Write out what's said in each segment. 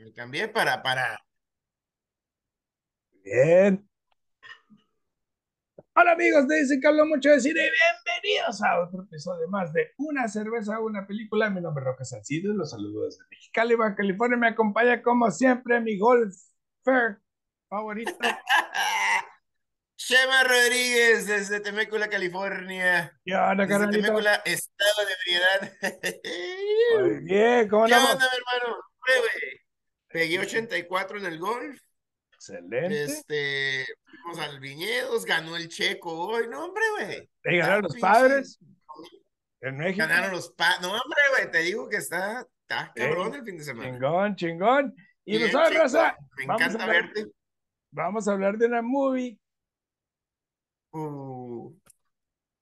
Me cambié para, para. Bien. Hola amigos de que hablo mucho de cine bienvenidos a otro episodio más de Una cerveza, una película. Mi nombre es Roque Salcido y los saludo desde Mexicali, Baja California. Me acompaña como siempre mi golfer favorito. Chema Rodríguez desde Temécula, California. ¿Qué onda, Desde? Temécula, estado de ebriedad. Muy bien, ¿cómo ¿Qué andamos? onda, mi hermano? Güey. Pegué 84 en el golf. Excelente. Este, fuimos al Viñedos, ganó el Checo hoy. No, hombre, güey. ¿Y ganaron los padres en México? Ganaron los padres. No, hombre, güey, te digo que está, está cabrón el fin de semana. Chingón, chingón. Y Bien, nosotros, chico. Me encanta hablar- verte. vamos a hablar de una movie Uh,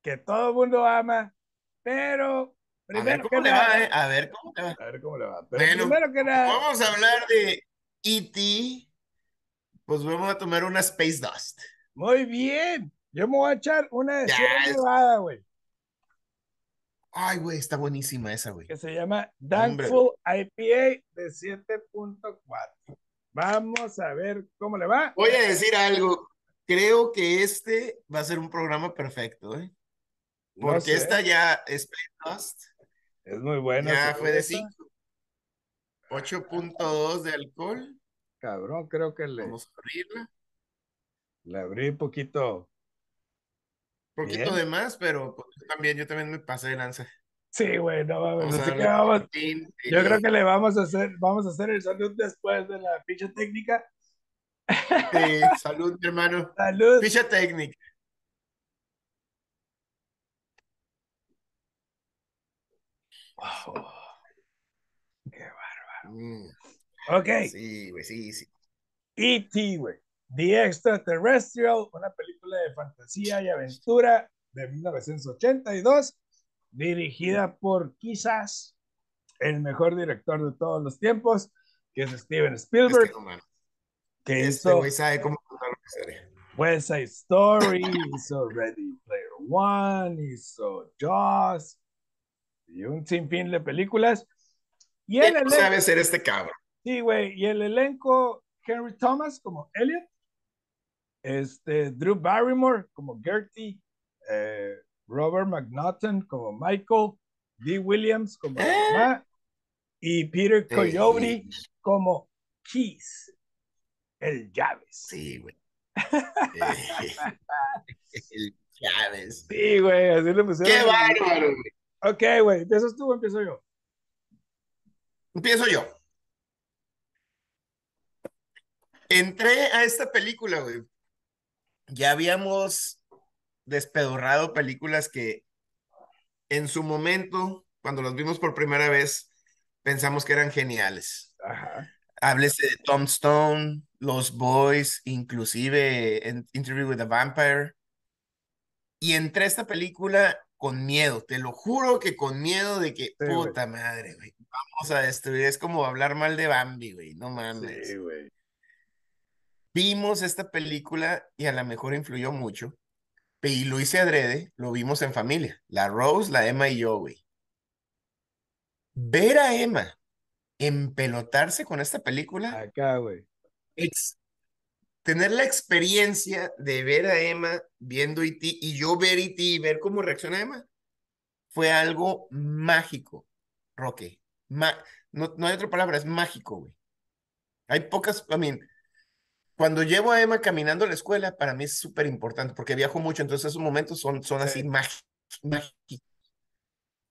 que todo el mundo ama, pero a ver que le nada, va, eh. A ver cómo le va. a ver cómo le va. Pero Bueno, primero que nada, Vamos a hablar de E.T. Pues vamos a tomar una Space Dust. muy bien. Yo me voy a echar una de Sierra es- Nevada, güey, Ay, güey, está buenísima esa, güey. que se llama Hombre. Thankful IPA de 7.4. Vamos a ver cómo le va. Voy a decir algo. Creo que este va a ser un programa perfecto, ¿eh? No Porque sé, esta ya, Space Dust, es muy buena. ya fue de cerveza. 5. 8.2 de alcohol. Cabrón, creo que le, Vamos a abrirla. le abrí poquito. Un poquito Bien. de más, pero pues, yo también, yo también me pasé de lanza. Sí, güey, no mames. Vamos a así que darle vamos, Martín, Yo creo que le vamos a hacer, vamos a hacer el salud después de la ficha técnica. eh, salud, mi hermano. Salud. Ficha técnica. Oh, Mm, Ok, sí, güey, sí, sí. E.T., güey. The Extraterrestrial, una película de fantasía y aventura de 1982, dirigida por quizás el mejor director de todos los tiempos, que es Steven Spielberg, no mames. que Este hizo sabe cómo. West Side Story, hizo Ready Player One, hizo Jaws, y un sinfín de películas. Y el ¿Qué no elenco, sabe ser este cabrón? sí, güey, y el elenco, Henry Thomas como Elliot, este, Drew Barrymore como Gertie, eh, Robert McNaughton como Michael, Dee Williams como ¿Eh? mamá, y Peter Coyote como Keys, el llaves. Sí, güey. El Chávez. Sí, güey, así le pusieron. Qué bárbaro, güey. Ok, güey, ¿empiezas tú o empiezo yo? Empiezo yo. Entré a esta película, güey. Ya habíamos despedorrado películas que en su momento, cuando las vimos por primera vez, pensamos que eran geniales. Ajá. Háblese de Tom Stone, Los Boys, inclusive en Interview with a Vampire. Y entré a esta película con miedo, te lo juro que con miedo de que, puta madre, güey, vamos a destruir. Es como hablar mal de Bambi, güey, no mames. Sí, güey. Vimos esta película y a lo mejor influyó mucho. Y lo hice adrede, lo vimos en familia. La Rose, la Emma y yo, güey. Ver a Emma empelotarse con esta película Acá, güey. ex- tener la experiencia de ver a Emma viendo E.T. y yo ver E.T. y ver cómo reacciona Emma fue algo mágico, Roque. Ma- no, no hay otra palabra, es mágico, güey. Hay pocas, I mean, cuando llevo a Emma caminando a la escuela, para mí es súper importante porque viajo mucho, entonces esos momentos son, son así Sí. mágicos.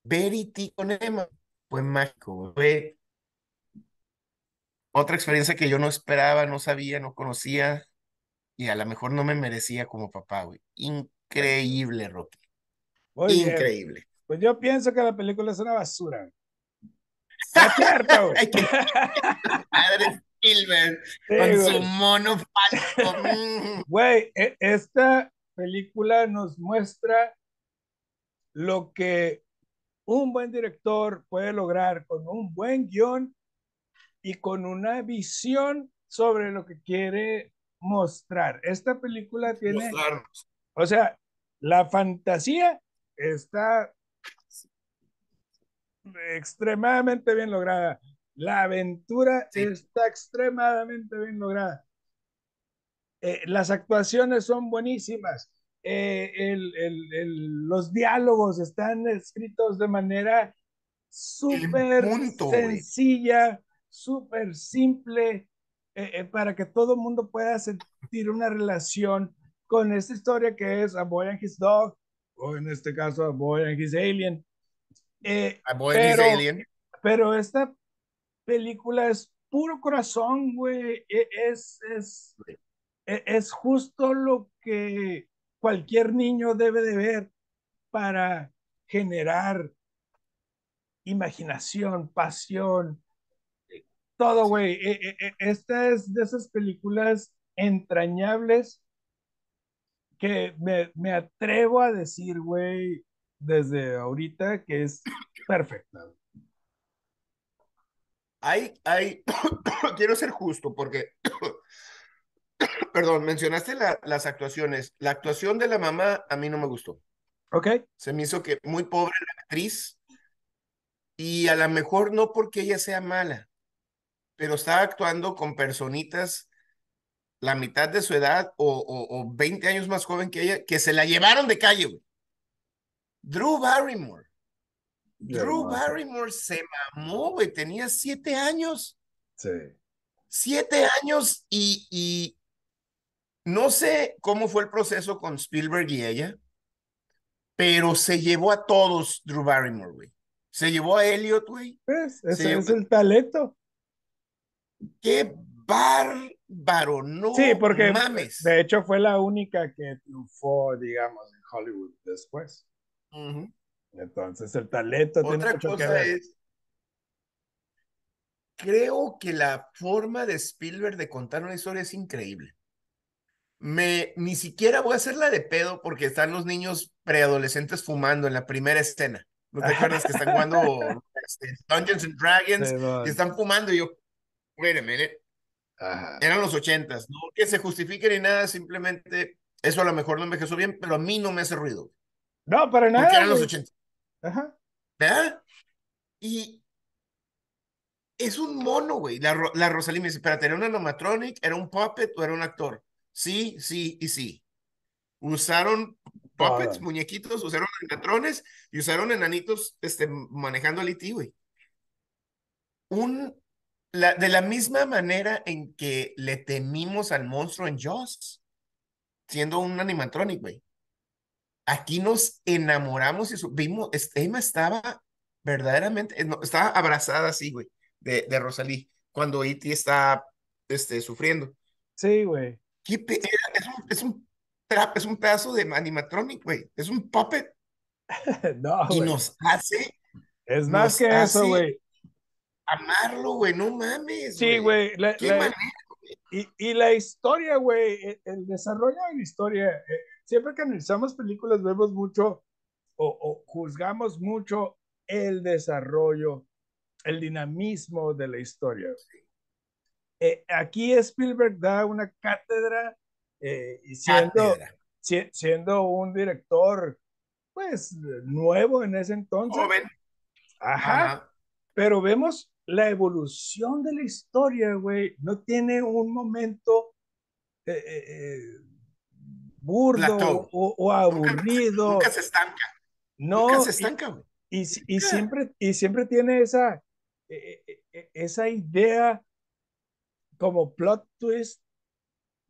Ver E.T. con Emma fue mágico, güey. Fue otra experiencia que yo no esperaba, no sabía, no conocía y a lo mejor no me merecía como papá, güey. Increíble, Rocky. Muy bien. Increíble. Pues yo pienso que la película es una basura. Es cierto, güey. Sí, con su mono falso. Mm. Güey, e- esta película nos muestra lo que un buen director puede lograr con un buen guion y con una visión sobre lo que quiere mostrar. Esta película tiene, Mostrarnos. o sea, la fantasía está extremadamente bien lograda. La aventura sí. está extremadamente bien lograda. Eh, las actuaciones son buenísimas. Eh, el, el, el, los diálogos están escritos de manera súper sencilla, súper simple, eh, para que todo el mundo pueda sentir una relación con esta historia que es A Boy and His Dog, o en este caso A Boy and His Alien. A Boy pero, and His Alien. Pero esta película es puro corazón, güey. E, es, es, e, es justo lo que cualquier niño debe de ver para generar imaginación, pasión, todo, güey. E, esta es de esas películas entrañables que me, me atrevo a decir, güey, desde ahorita que es perfecta. Hay, hay, quiero ser justo porque, perdón, mencionaste la, las actuaciones. La actuación de la mamá a mí no me gustó. Ok. Se me hizo que muy pobre la actriz y a lo mejor no porque ella sea mala, pero estaba actuando con personitas la mitad de su edad o, o, o 20 años más joven que ella, que se la llevaron de calle, güey. Drew Barrymore. Drew Barrymore se mamó, güey, tenía siete años. Sí. Siete años y, y no sé cómo fue el proceso con Spielberg y ella, pero se llevó a todos Drew Barrymore, güey. Se llevó a Elliot, güey. Pues, ese es el talento. Qué bárbaro, no Sí, porque mames. de hecho fue la única que triunfó, digamos, en Hollywood después. Entonces el talento Otra tiene mucho cosa que ver. es, creo que la forma de Spielberg de contar una historia es increíble. Me, ni siquiera voy a hacerla de pedo porque están los niños preadolescentes fumando en la primera escena. ¿No te acuerdas que están jugando este, Dungeons and Dragons Sí, y están fumando? Y yo, wait a minute. Ajá. Eran los ochentas, no que se justifique ni nada, simplemente eso a lo mejor no envejeció bien, pero a mí no me hace ruido, No, para porque nada. eran los ochentas, Ajá. ¿verdad? Y es un mono, güey. La, la Rosalía me dice, espérate, ¿era un animatronic, era un puppet o era un actor? Sí, sí y sí. Usaron puppets, Todo. muñequitos, usaron animatrones y usaron enanitos este, manejando al E.T., güey. Un, la, de la misma manera en que le temimos al monstruo en Jaws, siendo un animatronic, güey. Aquí nos enamoramos y vimos, Emma estaba verdaderamente, estaba abrazada así, güey, de, de Rosalí, cuando E.T. está este, sufriendo. Sí, güey. ¿Qué pe- era- Es un, es un es un pedazo de animatronic, güey. Es un puppet No, y nos hace Es más que eso, güey. Amarlo, güey. No mames, Sí, güey. Qué la- manera. y, y la historia, güey, e- el desarrollo de la historia, eh, siempre que analizamos películas vemos mucho o, o juzgamos mucho el desarrollo, el dinamismo de la historia. Eh, aquí Spielberg da una cátedra eh, y siendo, Cátedra. si- siendo un director, pues, nuevo en ese entonces. Joven. Ajá. Ajá. Pero vemos la evolución de la historia, güey. No tiene un momento eh, eh, eh, burdo o, aburrido. nunca se estanca. no, nunca se estanca, güey. y, siempre, y siempre tiene esa, eh, eh, eh, esa idea como plot twist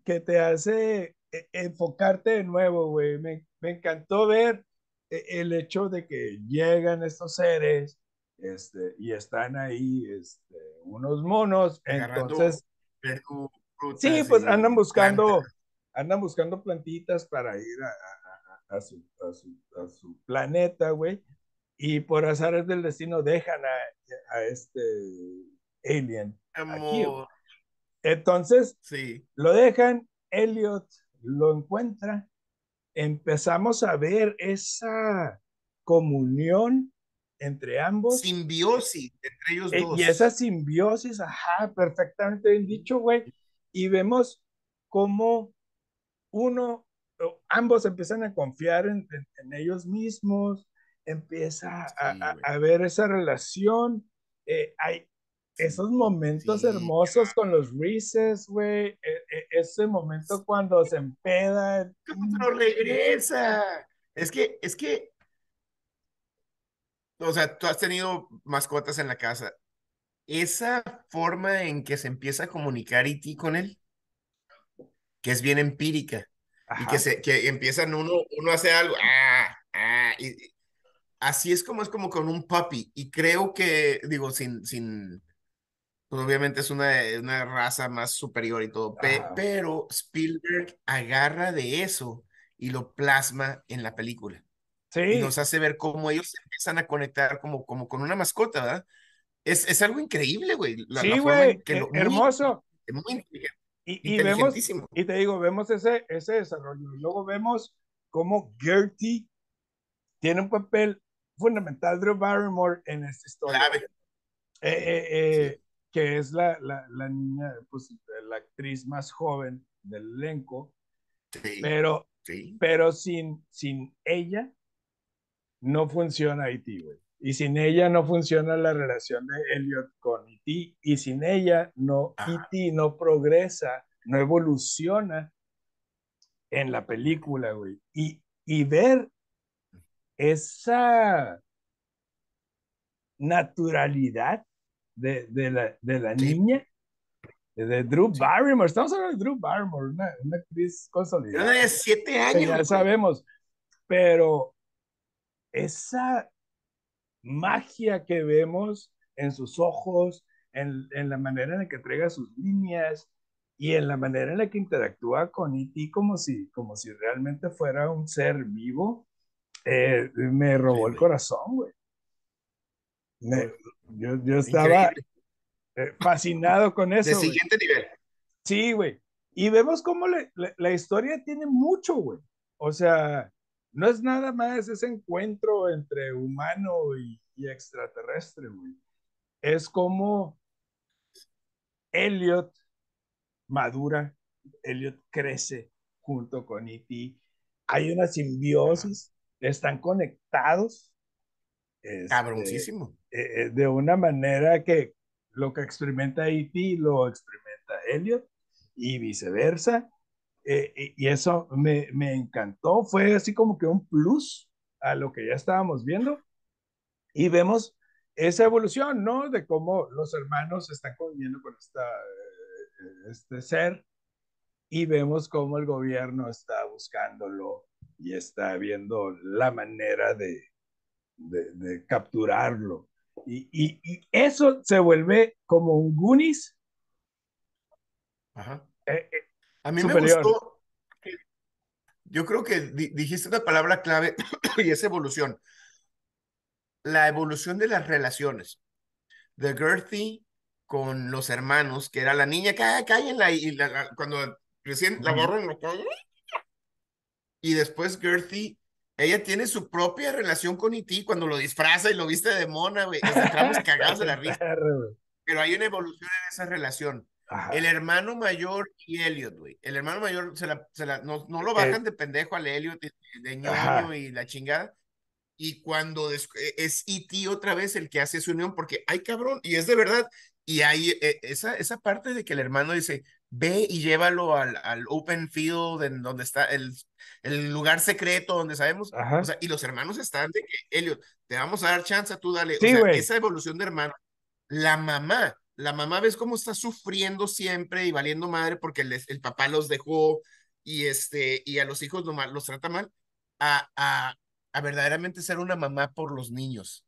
que te hace enfocarte de nuevo, güey. Me, me encantó ver el hecho de que llegan estos seres este, y están ahí este, unos monos, Agarrando entonces, verdu- sí, pues andan buscando, plantas. andan buscando plantitas para ir a, a- a- su, a su- a su planeta, güey, y por azares del destino dejan a, a este alien aquí. Entonces, Sí. lo dejan, Elliot lo encuentra, empezamos a ver esa comunión entre ambos Simbiosis entre ellos eh, dos. y esa simbiosis, ajá, perfectamente bien dicho, güey, y vemos cómo uno, ambos empiezan a confiar en, en- en ellos mismos, empieza a, Sí, a- ver esa relación, eh, hay, esos momentos Sí. hermosos con los Reeses, güey. e- e- ese momento cuando se empeda. Pero regresa. Es que, es que, o sea, tú has tenido mascotas en la casa. Esa forma en que se empieza a comunicar E.T. con él, que es bien empírica, y que, se, que empiezan uno, uno hace algo, ah, ah, y, y así es como es como con un puppy, y creo que, digo, sin, sin, pues obviamente es una, una raza más superior y todo, pe- pero Spielberg agarra de eso y lo plasma en la película. Y nos hace ver cómo ellos se empiezan a conectar como, como con una mascota, ¿verdad? Es, es algo increíble, güey, la, sí, la güey. en que lo... Muy, hermoso. muy inteligente, Y, y vemos, y te digo, vemos ese, ese desarrollo. Y luego vemos cómo Gertie tiene un papel fundamental, Drew Barrymore, en esta historia. Eh, eh, eh, que es la, la, la niña, pues la actriz más joven del elenco, Sí, pero, sí. pero sin, sin ella no funciona E.T., güey. Y sin ella no funciona la relación de Elliot con E.T. Y sin ella no, Ajá. E.T. no progresa, no evoluciona en la película, güey. Y, y ver esa naturalidad de, de la, de la niña, de, Drew. Barrymore. Estamos hablando de Drew Barrymore, una, una actriz consolidada. de siete que años. ya sabemos, pero esa magia que vemos en sus ojos, en, en la manera en la que entrega sus líneas y en la manera en la que interactúa con E.T. como si, como si realmente fuera un ser vivo, eh, me robó el güey. corazón, güey. Me- yo, yo estaba Increíble. eh, fascinado con eso, güey. siguiente nivel. Sí, güey. Y vemos cómo le- la, la historia tiene mucho, güey. O sea, no es nada más ese encuentro entre humano y, y extraterrestre, güey. Es como Elliot madura, Elliot crece junto con E.T. Hay una simbiosis, están conectados este, Cabroncísimo. eh, eh, de una manera que lo que experimenta E.T. lo experimenta Elliot y viceversa. Eh, y, eso me, me encantó, fue así como que un plus a lo que ya estábamos viendo y vemos esa evolución, ¿no? De cómo los hermanos están conviviendo con esta, eh, este ser y vemos cómo el gobierno está buscándolo y está viendo la manera de, de, de capturarlo. Y, y, y, eso se vuelve como un Goonies. Ajá. Eh, eh, A mí superior. me gustó. Yo creo que di- dijiste una palabra clave y es evolución. La evolución de las relaciones. De Gertie con los hermanos, que era la niña, "Cá- cállenla, y la- cuando recién la en la calle. Y después Gertie, ella tiene su propia relación con E.T. cuando lo disfraza y lo viste de mona, güey. Entramos cagados de la risa. Pero hay una evolución en esa relación. Ajá. El hermano mayor y Elliot, güey. El hermano mayor se la, se la- no, no lo bajan de pendejo al Elliot, de, de ñoño Ajá. y la chingada. Y cuando eh, es E.T. otra vez el que hace su unión, porque ay cabrón, y es de verdad. Y hay eh, esa, esa parte de que el hermano dice, ve y llévalo al, al open field, en donde está el, el lugar secreto, donde sabemos. Ajá. O sea, y los hermanos están de que, Elliot, te vamos a dar chance, tú dale. Sí, o sea, güey. esa evolución de hermano. La mamá, la mamá ves cómo está sufriendo siempre y valiendo madre porque les- el papá los dejó y, este, y a los hijos lo los trata mal, a, a, a verdaderamente ser una mamá por los niños.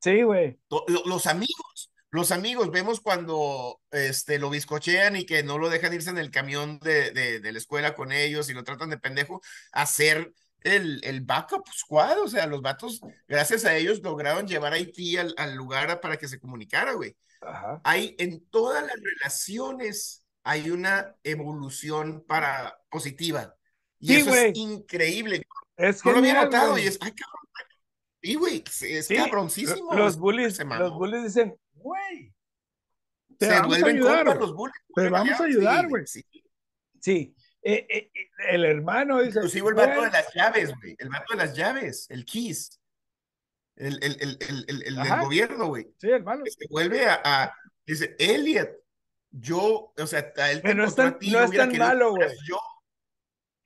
Sí, güey. Los amigos, los amigos, vemos cuando este, lo bizcochean y que no lo dejan irse en el camión de, de, de la escuela con ellos y lo tratan de pendejo, hacer el, el backup squad, o sea, los vatos, gracias a ellos lograron llevar a Haití al, al lugar para que se comunicara, güey. Ajá. Hay en todas las relaciones, hay una evolución para positiva. Y Sí, eso es increíble. Es No lo había notado y es, ay, cabrón. Sí, güey, es Sí, cabroncísimo. Los es- bullies, los bullies dicen, güey, te se vamos a ayudar, los bullies. Te vamos a ayudar, güey. sí. Sí. Eh, eh, eh, el hermano dice, Inclusive el vato de las llaves, güey. El vato de las llaves, el Keys. El, el, el, el, el, el del gobierno, güey. sí, el malo. Se vuelve a, a, Dice, Elliot, yo, o sea, a él te no es tan, a ti, no es tan malo, güey. yo.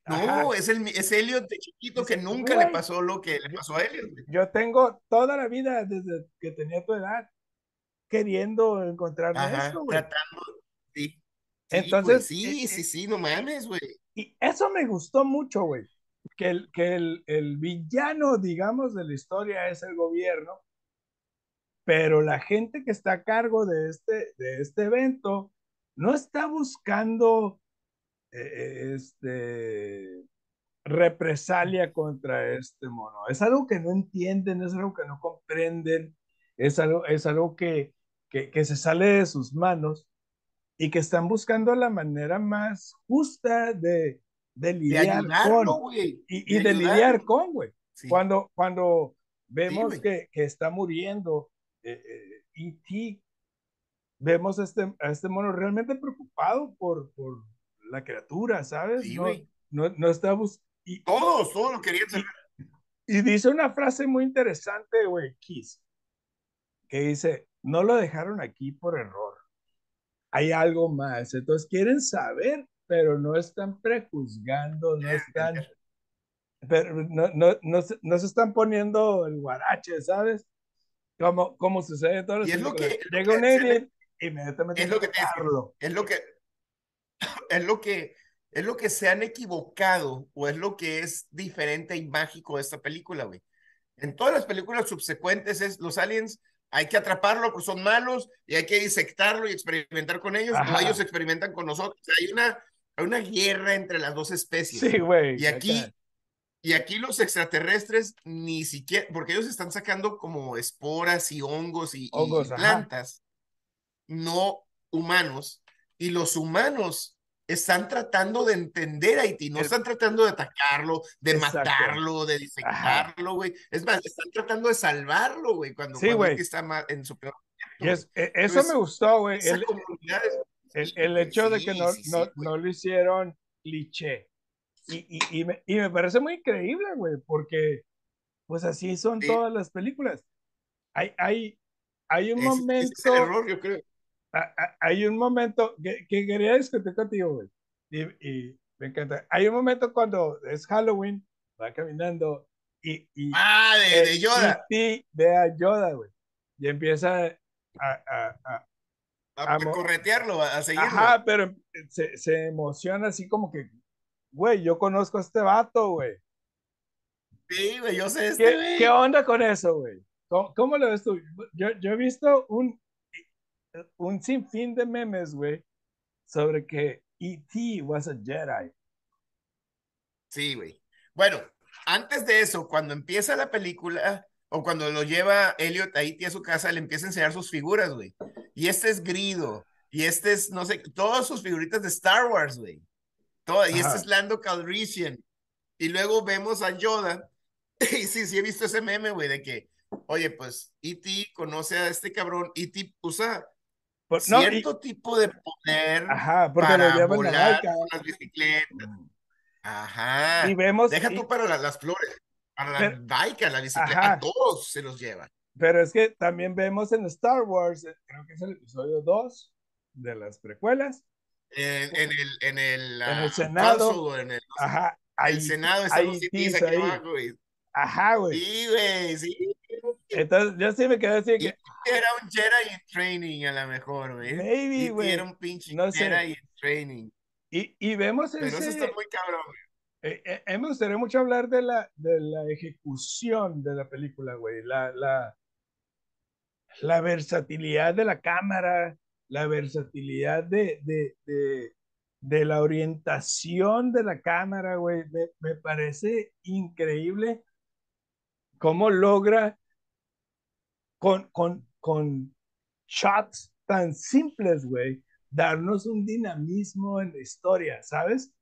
Ajá. No, es, el, es Elliot de chiquito que nunca le pasó lo que le pasó a Elliot. güey. Yo tengo toda la vida desde que tenía tu edad queriendo encontrarme Ajá, esto, güey. tratando. Sí, sí, Entonces, sí, eh, sí, sí, no mames, güey. y eso me gustó mucho, güey. Que, el, que el, el villano, digamos, de la historia es el gobierno, pero la gente que está a cargo de este, de este evento no está buscando eh, este, represalia contra este mono. Es algo que no entienden, es algo que no comprenden, es algo, es algo que, que, que se sale de sus manos y que están buscando la manera más justa de, de lidiar con y, y de de lidiar con, güey. Sí, Cuando, cuando vemos que, que está muriendo eh, eh, E.T., vemos a este, a este mono realmente preocupado por, por la criatura, ¿sabes? sí, no, no, no está bus y, Todos, todos lo querían saber. y dice una frase muy interesante, güey, Kiss, que dice, no lo dejaron aquí por error. Hay algo más. Entonces quieren saber, pero no están prejuzgando, no están, pero no, no, no, se, no se están poniendo el guarache, ¿sabes? Como, como sucede en Y es lo que- Llega un alien, inmediatamente es lo que te. Es lo que, es lo que, es lo que se han equivocado o es lo que es diferente y mágico de esta película, güey. En todas las películas subsecuentes es los aliens, hay que atraparlo porque son malos y hay que disectarlo y experimentar con ellos Ajá. o ellos experimentan con nosotros. Hay una, hay una guerra entre las dos especies. Sí, güey. Y aquí, y aquí los extraterrestres ni siquiera, porque ellos están sacando como esporas y hongos y, y Hongos, ajá. plantas no humanos, y los humanos están tratando de entender a Haití, no están tratando de atacarlo, de Exacto. matarlo, de disectarlo, güey. Es más, están tratando de salvarlo, güey, cuando, Sí, cuando. Haití está en su peor Y es- e- eso Entonces, me gustó, güey. El, es- el, el hecho de sí, que no, sí, no, no lo hicieron cliché. Y, y, y, me, y me parece muy increíble, güey, porque pues así son todas las películas. Hay, hay, hay un Ese- momento, es el error, yo creo. A- a- hay un momento que, que quería discutir contigo, güey. Y, y me encanta. Hay un momento cuando es Halloween, va caminando y, y Ah, de, de Yoda. E.T. ve a Yoda, güey. Y empieza a, a, a, corretearlo, a, seguirlo. Ajá, pero se, se emociona así como que, güey, yo conozco a este vato, güey. Sí, güey, yo sé este, ¿Qué, güey. qué onda con eso, güey? ¿Cómo, cómo lo ves tú? Yo, yo he visto un, un sinfín de memes, güey, sobre que E.T. was a Jedi. Sí, güey. Bueno, antes de eso, cuando empieza la película o cuando lo lleva Elliot a Haití a su casa, le empieza a enseñar sus figuras, güey. Y este es Grido, y este es, no sé, todas sus figuritas de Star Wars, güey. Y este es Lando Calrissian. Y luego vemos a Yoda. Y sí, sí he visto ese meme, güey, de que, oye, pues E.T. conoce a este cabrón, E.T. usa Por- no, y- cierto tipo de poder ajá, porque para lo llevan a volar Laika. con las bicicletas. Ajá. Y vemos, Deja y- tú para la- las flores, para la Pero- bike, la bicicleta, Ajá. a todos se los llevan. pero es que también vemos en Star Wars, eh, creo que es el episodio 2 de las precuelas, En, en el, en el, En el ah, Senado. council, o en el, ajá, el ahí, Senado ahí ahí. abajo, güey. ajá, güey. Sí, güey, sí. Entonces yo sí me quedé así que, era un Jedi in training a lo mejor, güey. maybe, güey. era un pinche no. Jedi in training. Y, y vemos Pero eso ese, está muy cabrón, güey. eh, eh, eh, me gustaría mucho hablar de la, de la ejecución de la película, güey. La, la, la versatilidad de la cámara, la versatilidad de, de, de, de la orientación de la cámara, güey. Me, me parece increíble cómo logra con, con, con shots tan simples, güey, darnos un dinamismo en la historia, ¿sabes?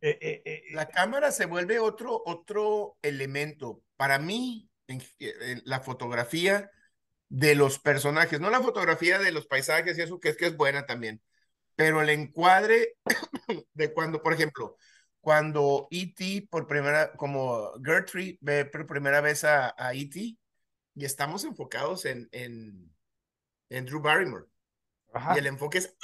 Eh, eh, eh, La cámara se vuelve otro, otro elemento. Para mí, en, la fotografía de los personajes, no la fotografía de los paisajes y eso, que es que es buena también, pero el encuadre de cuando, por ejemplo, cuando E.T. por primera, como Gertrude ve por primera vez a, a E.T. y estamos enfocados en, en, en Drew Barrymore. Ajá. Y el enfoque es.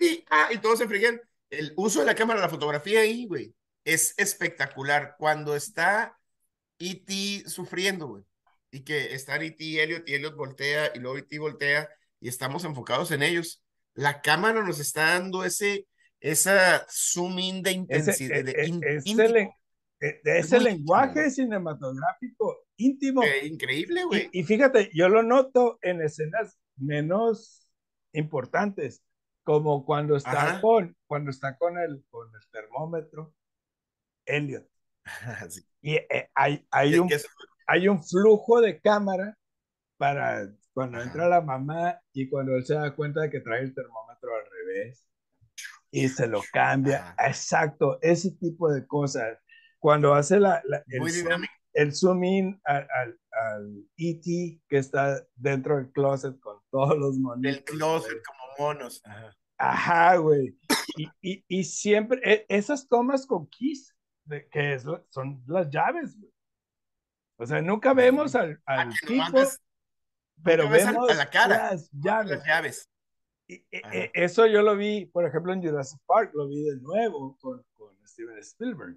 Y, ah, y todos se frigan. El uso de la cámara, la fotografía ahí, güey, es espectacular. Cuando está E.T. sufriendo, güey, y que está E.T. y Elliot, y Elliot voltea, y luego E.T. voltea, y estamos enfocados en ellos. La cámara nos está dando ese, esa zoom in de intensidad. Ese, de, e, e, ese, lenguaje cinematográfico íntimo. increíble, güey. Y, fíjate, yo lo noto en escenas menos importantes, como cuando está con cuando está con el, con el termómetro, Elliot. Y eh, hay, hay, un, hay un flujo de cámara para cuando entra la mamá y cuando él se da cuenta de que trae el termómetro al revés y se lo cambia. Exacto, ese tipo de cosas. Cuando hace la, el, zoom, in al, al, E.T. que está dentro del closet con todos los monos. Del closet como monos. Ajá, güey. Y, y, y, siempre, e, esas tomas con Kiss, de, que es, son las llaves, güey. O sea, nunca vemos al, al tipo pero vemos a la cara, las llaves. Las llaves. Y, e, eso yo lo vi, por ejemplo, en Jurassic Park, lo vi de nuevo con, con Steven Spielberg.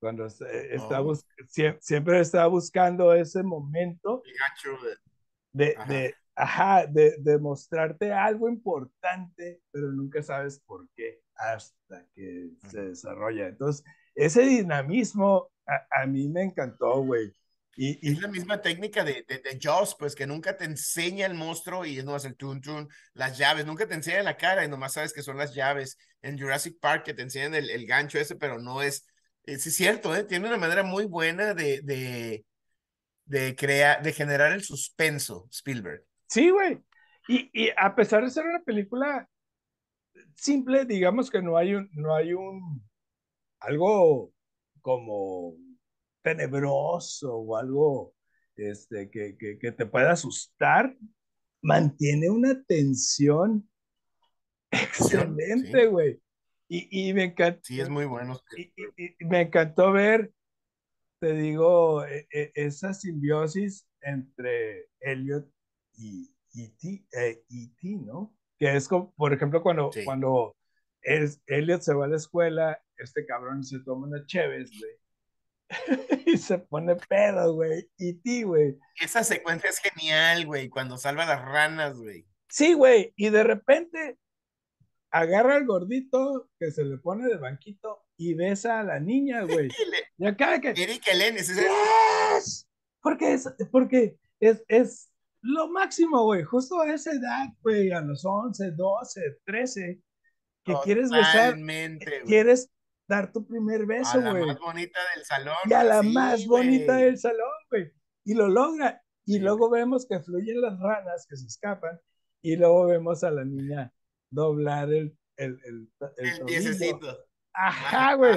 Cuando está oh. siempre estaba buscando ese momento de, de, ajá, de, de, mostrarte algo importante, pero nunca sabes por qué hasta que se desarrolla. Entonces, ese dinamismo a, a mí me encantó, güey. Y, es la misma técnica de, de, de, Jaws, pues que nunca te enseña el monstruo y no hace el tun tun, las llaves, nunca te enseña la cara y nomás sabes que son las llaves. En Jurassic Park que te enseñan el, el gancho ese, pero no es, es, es cierto, ¿eh? tiene una manera muy buena de, de, de crear, de generar el suspenso, Spielberg. Sí, güey. Y, y a pesar de ser una película simple, digamos que no hay un, no hay un, algo como tenebroso o algo este, que, que, que te pueda asustar, mantiene una tensión excelente, güey. Y, y, me encantó. Sí, es muy bueno. Y, y, me encantó ver, te digo, e, e, esa simbiosis entre Elliot y E.T., eh, e ¿no? Que es como, por ejemplo, cuando, cuando es, Elliot se va a la escuela, este cabrón se toma una Cheves, güey y se pone pedo, güey. Y ti, güey. Esa secuencia es genial, güey, cuando salva las ranas, güey. Sí, güey, y de repente agarra al gordito que se le pone de banquito y besa a la niña, güey. y acá que... Eric Elenes, ¿es yes! Porque es, porque es, es lo máximo, güey, justo a esa edad, güey, a los 11, 12, 13, que quieres besar, quieres dar tu primer beso, güey. A la más bonita del salón. Y a la más bonita del salón, güey. Y lo logra. Y luego vemos que fluyen las ranas que se escapan. Y luego vemos a la niña doblar el, el, el, el, Ajá, güey.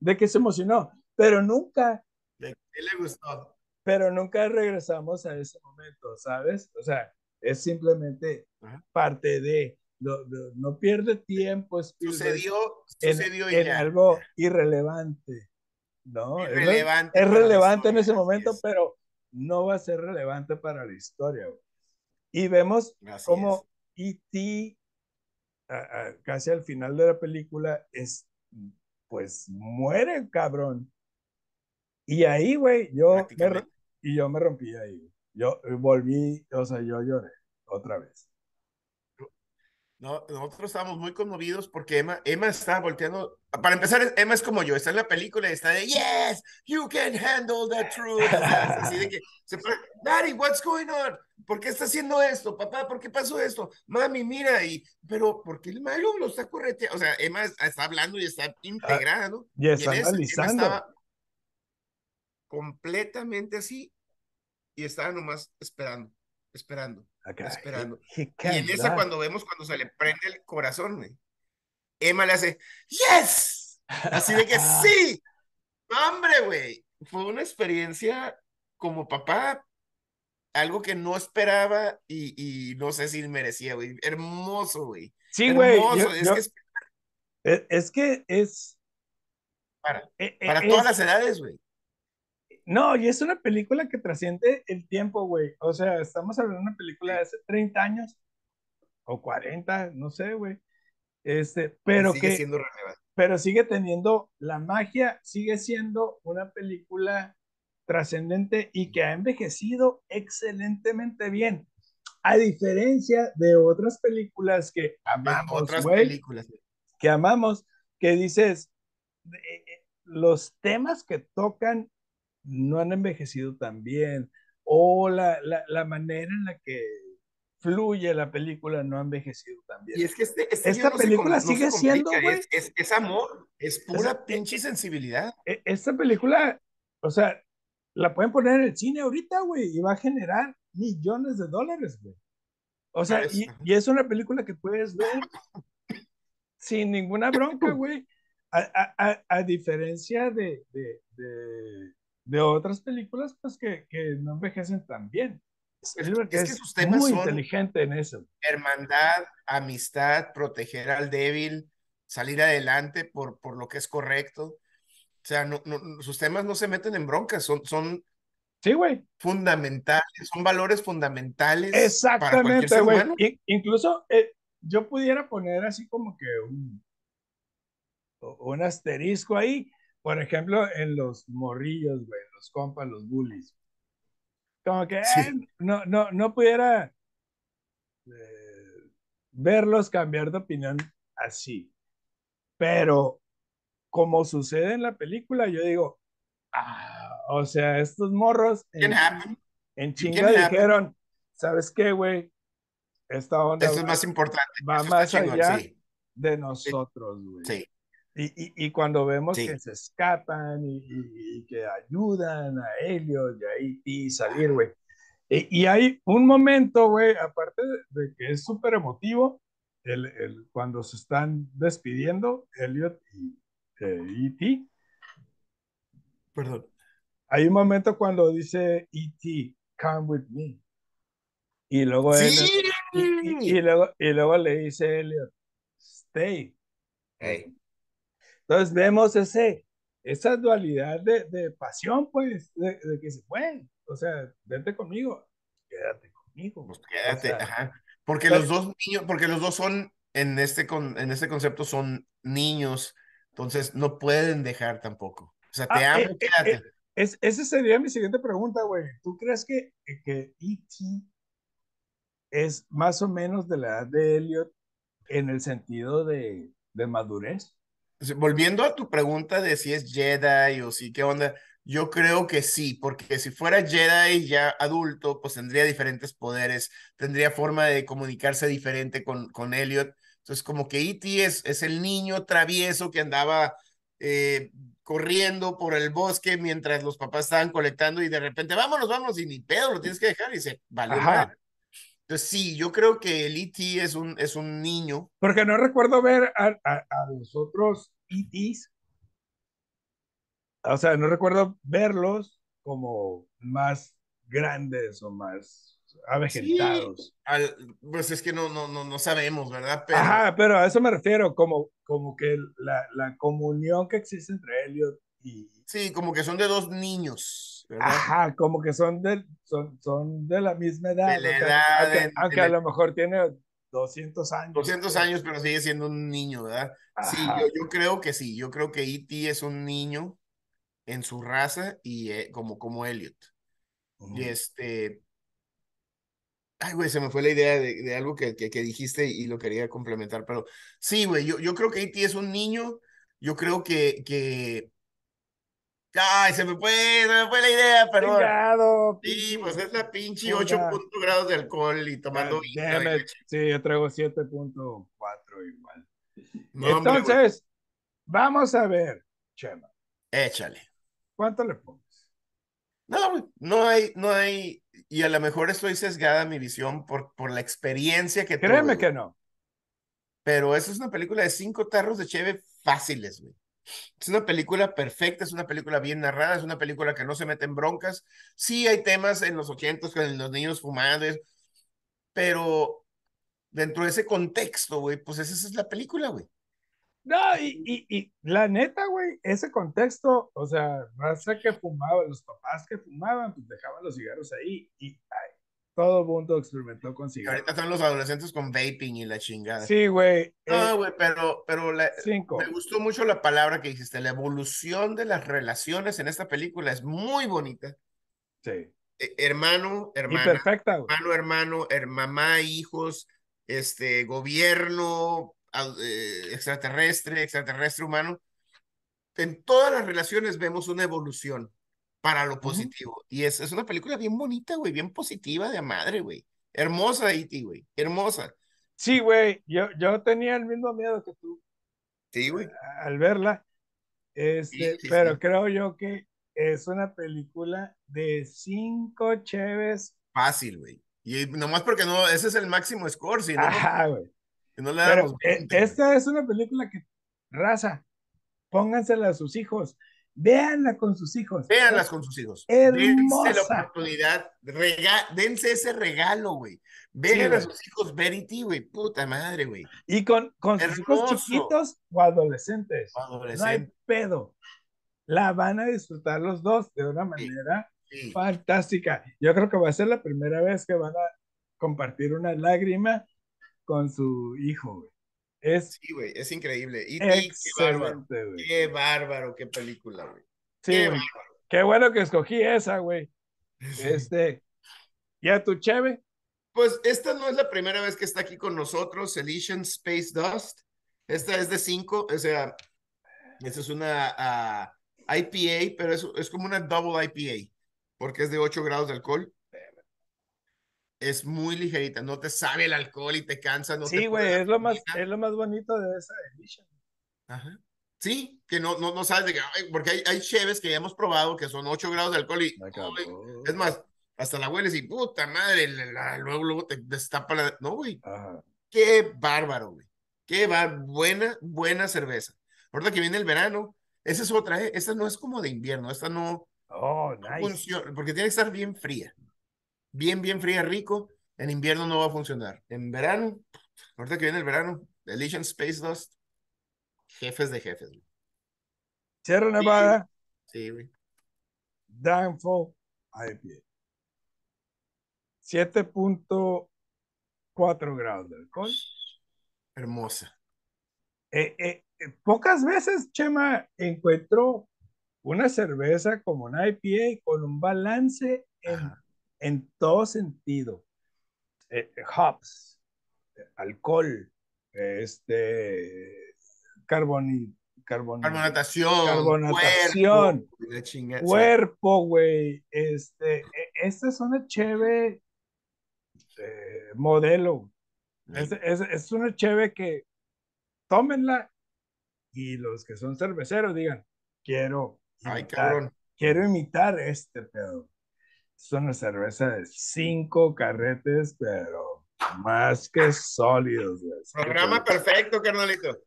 De, que, se emocionó. Pero nunca. De que le gustó. Pero nunca regresamos a ese momento, ¿sabes? O sea, es simplemente parte de no, pierde tiempo. Sucedió, sucedió en, algo irrelevante. ¿no? Irrelevante es, relevante en ese momento, pero no va a ser relevante para la historia. Y vemos como E.T. casi al final de la película es, pues muere, cabrón. Y ahí, güey, yo me, y yo me rompí ahí. Yo volví, o sea, yo lloré otra vez. No, nosotros estábamos muy conmovidos porque Emma, Emma estaba volteando. Para empezar, Emma es como yo, está en la película y está de Yes, you can handle the truth. así de que se Daddy, what's going on? ¿Por qué está haciendo esto? Papá, ¿por qué pasó esto? Mami, mira, y pero ¿por qué el malo lo está correteando? O sea, Emma está hablando y está integrada, ¿no? Y está analizando. Emma estaba completamente así y estaba nomás esperando, esperando esperando. y en esa cuando vemos cuando se le prende el corazón, güey, Emma le hace, yes, así de que sí, hombre, güey, fue una experiencia como papá, algo que no esperaba y, y no sé si merecía, güey, hermoso, güey. Sí, güey. Es, e, es, que es... Para, e, e, para todas las edades, güey. No, y es una película que trasciende el tiempo, güey. O sea, estamos hablando de una película de hace 30 años o 40, no sé, güey. Este, pero sigue que, siendo relevante. pero sigue teniendo la magia, sigue siendo una película trascendente y que ha envejecido excelentemente bien. A diferencia de otras películas que amamos, otras güey, películas. que amamos, que dices, eh, eh, los temas que tocan no han envejecido tan bien, o la, la, la manera en la que fluye la película no ha envejecido tan bien. Y es que este, este Esta no película se sigue siendo, güey. Es, es, es amor, es pura eh, pinche sensibilidad. E- Esta película, o sea, la pueden poner en el cine ahorita, güey, y va a generar millones de dólares, güey. O sea, Parece- y, y es una película que puedes ver sin ninguna bronca, güey. A, a- a- a diferencia de, de, de, de otras películas, pues que, que no envejecen tan bien. Es que sus temas muy son- inteligente en eso. hermandad, amistad, proteger al débil, salir adelante por, por lo que es correcto. O sea, no, no, sus temas no se meten en broncas, son, son Sí, güey. fundamentales, son valores fundamentales Exactamente, ser güey. humano. In- Incluso eh, yo pudiera poner así como que un, un asterisco ahí, por ejemplo, en los morrillos, güey, los compas, los bullies. Como que Sí. eh, no, no, no pudiera eh, verlos cambiar de opinión así. Pero como sucede en la película, yo digo, ah, o sea, estos morros en, en chinga dijeron, ¿sabes qué, güey? Esta onda Eso es va, más importante. va Eso está más chingón, allá sí, de nosotros, güey. sí. Y, y, y cuando vemos Sí. que se escapan y, y- que ayudan a Elliot y a E.T. salir, güey. Y, y hay un momento, güey, aparte de, que es súper emotivo, el, el- cuando se están despidiendo, Elliot y eh, E.T., Perdón. hay un momento cuando dice E.T., come with me. Y luego, él- Sí. y, y- y luego, y luego le dice Elliot, stay. Ey, Entonces vemos ese, esa dualidad de, de pasión, pues, de, de que se puede. O sea, vente conmigo, quédate conmigo. pues quédate, O sea, ajá. Porque pero- los dos niños, porque los dos son, en este, con, en este concepto, son niños, entonces no pueden dejar tampoco. O sea, te Ah, amo, eh, eh, quédate. eh, es, esa sería mi siguiente pregunta, güey. ¿Tú crees que, que E.T. es más o menos de la edad de Elliot en el sentido de, de madurez? Volviendo a tu pregunta de si es Jedi o si qué onda, yo creo que sí, porque si fuera Jedi ya adulto, pues tendría diferentes poderes, tendría forma de comunicarse diferente con, con Elliot. Entonces, como que E.T. es, es el niño travieso que andaba eh, corriendo por el bosque mientras los papás estaban colectando y de repente, vámonos, vámonos, y ni pedo, lo tienes que dejar y se madre. Entonces, sí, yo creo que el E.T. es un, es un niño. Porque no recuerdo ver a, a, a los otros E.T.s. O sea, no recuerdo verlos como más grandes o más avejentados. Al, pues es que no, no, no, no sabemos, ¿verdad? Pero Ajá, pero a eso me refiero, como, como que la, la comunión que existe entre Elliot y... sí, como que son de dos niños, ¿verdad? Ajá, como que son de, son, son de la misma edad. De la aunque- edad, aunque, en- aunque en a lo mejor tiene 200 años. 200 años, pero sigue siendo un niño, ¿verdad? Sí, yo creo que sí, yo creo que E.T. es un niño en su raza y eh, como, como Elliot. Y este... Ay, güey, se me fue la idea de, de algo que, que, que dijiste y lo quería complementar, pero sí, güey, yo, yo creo que E.T. es un niño, yo creo que, que... Ay, se me fue, se me fue la idea, perdón. Chingado, Sí, pues es la pinche Puta. 8 puntos grados de alcohol y tomando y. Sí, yo traigo 7.4 igual. No, hombre, güey, Entonces, vamos a ver, Chema, échale. ¿cuánto le pones? No, no hay, no hay, y a lo mejor estoy sesgada mi visión por, por la experiencia que Créeme tuve, que no. pero esa es una película de cinco tarros de cheve fáciles, güey. Es una película perfecta, es una película bien narrada, es una película que no se mete en broncas. Sí hay temas en los ochentos con los niños eso, pero dentro de ese contexto, güey, pues esa es la película, güey. No, y, y, y la neta, güey, ese contexto, o sea, raza que fumaba, los papás que fumaban, pues dejaban los cigarros ahí y ay, todo mundo experimentó con cigarros. ahorita están los adolescentes con vaping y la chingada. Sí, güey. No, eh, güey, pero, pero la- cinco. me gustó mucho la palabra que dijiste. La evolución de las relaciones en esta película es muy bonita. Sí. Eh, hermano, Y hermana, perfecta, güey. hermano, hermano, her- mamá, hijos, este, gobierno, eh, extraterrestre, extraterrestre humano. En todas las relaciones vemos una evolución para lo positivo. Y es, es una película bien bonita, güey, bien positiva de madre, güey. Hermosa, E.T., güey. Hermosa. Sí, güey. Yo, yo tenía el mismo miedo que tú Sí, güey. al verla. Este, Sí, sí, pero sí. creo yo que es una película de cinco cheves. Fácil, güey. Y nomás porque no, ese es el máximo score, si no, Ajá, güey. si no le Pero damos 20, güey. esta es una película que, raza, póngansela a sus hijos. Véanla con sus hijos. Véanlas con sus hijos. Dense la oportunidad. rega- dense ese regalo, güey. Vean a güey. sus hijos Verity, güey. Puta madre, güey. Y con, con sus hijos chiquitos o adolescentes. No hay pedo. La van a disfrutar los dos de una manera Sí. fantástica. Yo creo que va a ser la primera vez que van a compartir una lágrima con su hijo, güey. Es Sí, güey. Es increíble. Y qué bárbaro. Qué bárbaro, qué película, güey. Sí, Qué. Qué bueno que escogí esa, güey. Sí. Este, ya tu cheve. Pues esta no es la primera vez que está aquí con nosotros, Elysian Space Dust. Esta es de 5, o sea, esta es una ah, IPA, pero es, es como una double IPA, porque es de 8 grados de alcohol. Es muy ligerita, no te sabe el alcohol y te cansa. No sí, te güey, es lo más, es lo más bonito de esa edition. Ajá. Sí, que no, no, no sabes de qué, porque hay, hay cheves que ya hemos probado que son 8 grados de alcohol y, es más, hasta la hueles y puta madre, la- la- luego, luego te destapa la... No, güey, Ajá. Qué bárbaro, güey. Qué bar... buena, buena cerveza. Ahorita que viene el verano, esa es otra, ¿eh? Esta no es como de invierno, esta no, Oh, nice. funciona, porque tiene que estar bien fría. Bien, bien fría, rico. En invierno no va a funcionar. En verano, ahorita que viene el verano, Elysian Space Dust, jefes de jefes. güey. Sierra Nevada, Sí, güey. Downfall IPA. 7.4 grados de alcohol. Hermosa. Eh, eh, eh, pocas veces, Chema, encuentro una cerveza como una IPA con un balance en, Ajá. En todo sentido. Eh, hops, alcohol, este, carboni, carboni- Carbonatación, Carbonatación. cuerpo, güey. Este, e- esta es una cheve eh, modelo. Es, es, es una cheve que tómenla y los que son cerveceros digan, quiero Ay, cabrón. quiero imitar este pedo. Es una cerveza de cinco carretes, pero más que sólidos, güey. Programa perfecto, carnalito.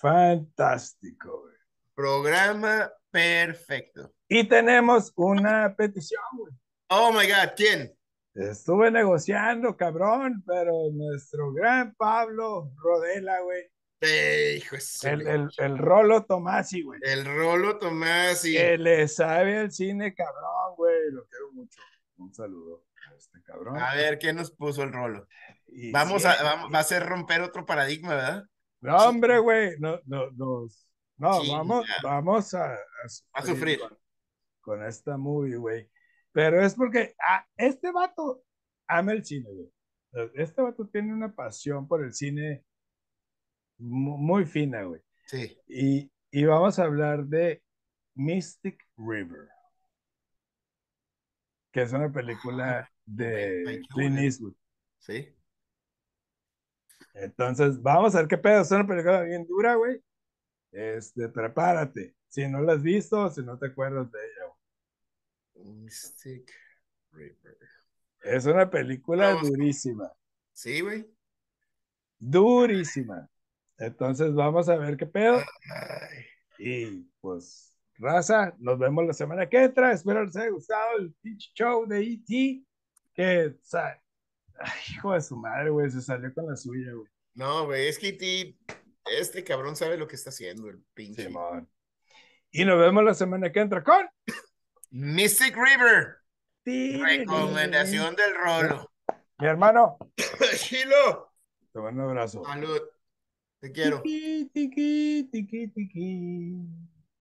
Fantástico, güey. Programa perfecto. Y tenemos una petición, güey. Oh my God, ¿quién? Estuve negociando, cabrón, pero nuestro gran Pablo Rodela, güey. Eh, hijo El, el, el Rolo Tomasi, güey. el Rolo Tomás y Que le sabe al cine, cabrón, güey. Lo quiero mucho. Un saludo a este cabrón. a ver qué nos puso el Rolo. Y Vamos sí, a, vamos- va a ser romper otro paradigma, ¿verdad? No, hombre, güey. No, no, nos- no, Sí, vamos, ya. vamos a, a A sufrir. Con, con esta movie, güey. Pero es porque ah, este vato ama el cine, güey. Este vato tiene una pasión por el cine muy fina, güey. Sí. Y, y vamos a hablar de Mystic River, que es una película de Ay, qué Clint. Eastwood. Sí. Entonces, vamos a ver qué pedo. Es una película bien dura, güey. Este, prepárate. Si no la has visto, si no te acuerdas de ella, güey. Mystic River. Es una película Vamos. durísima. Sí, güey. Durísima. Entonces, vamos a ver qué pedo. Y pues, raza, nos vemos la semana que entra. Espero les haya gustado el pinche show de E.T. Que, o sea, ay, hijo de su madre, güey, se salió con la suya, güey. No, güey, es que ti- este cabrón sabe lo que está haciendo, el pinche. Simón. Y nos vemos la semana que entra con Mystic River. Recomendación del rolo. Mi hermano, Chilo. te mando un abrazo. Salud. Te quiero. Tiki, tiki, tiki, tiki.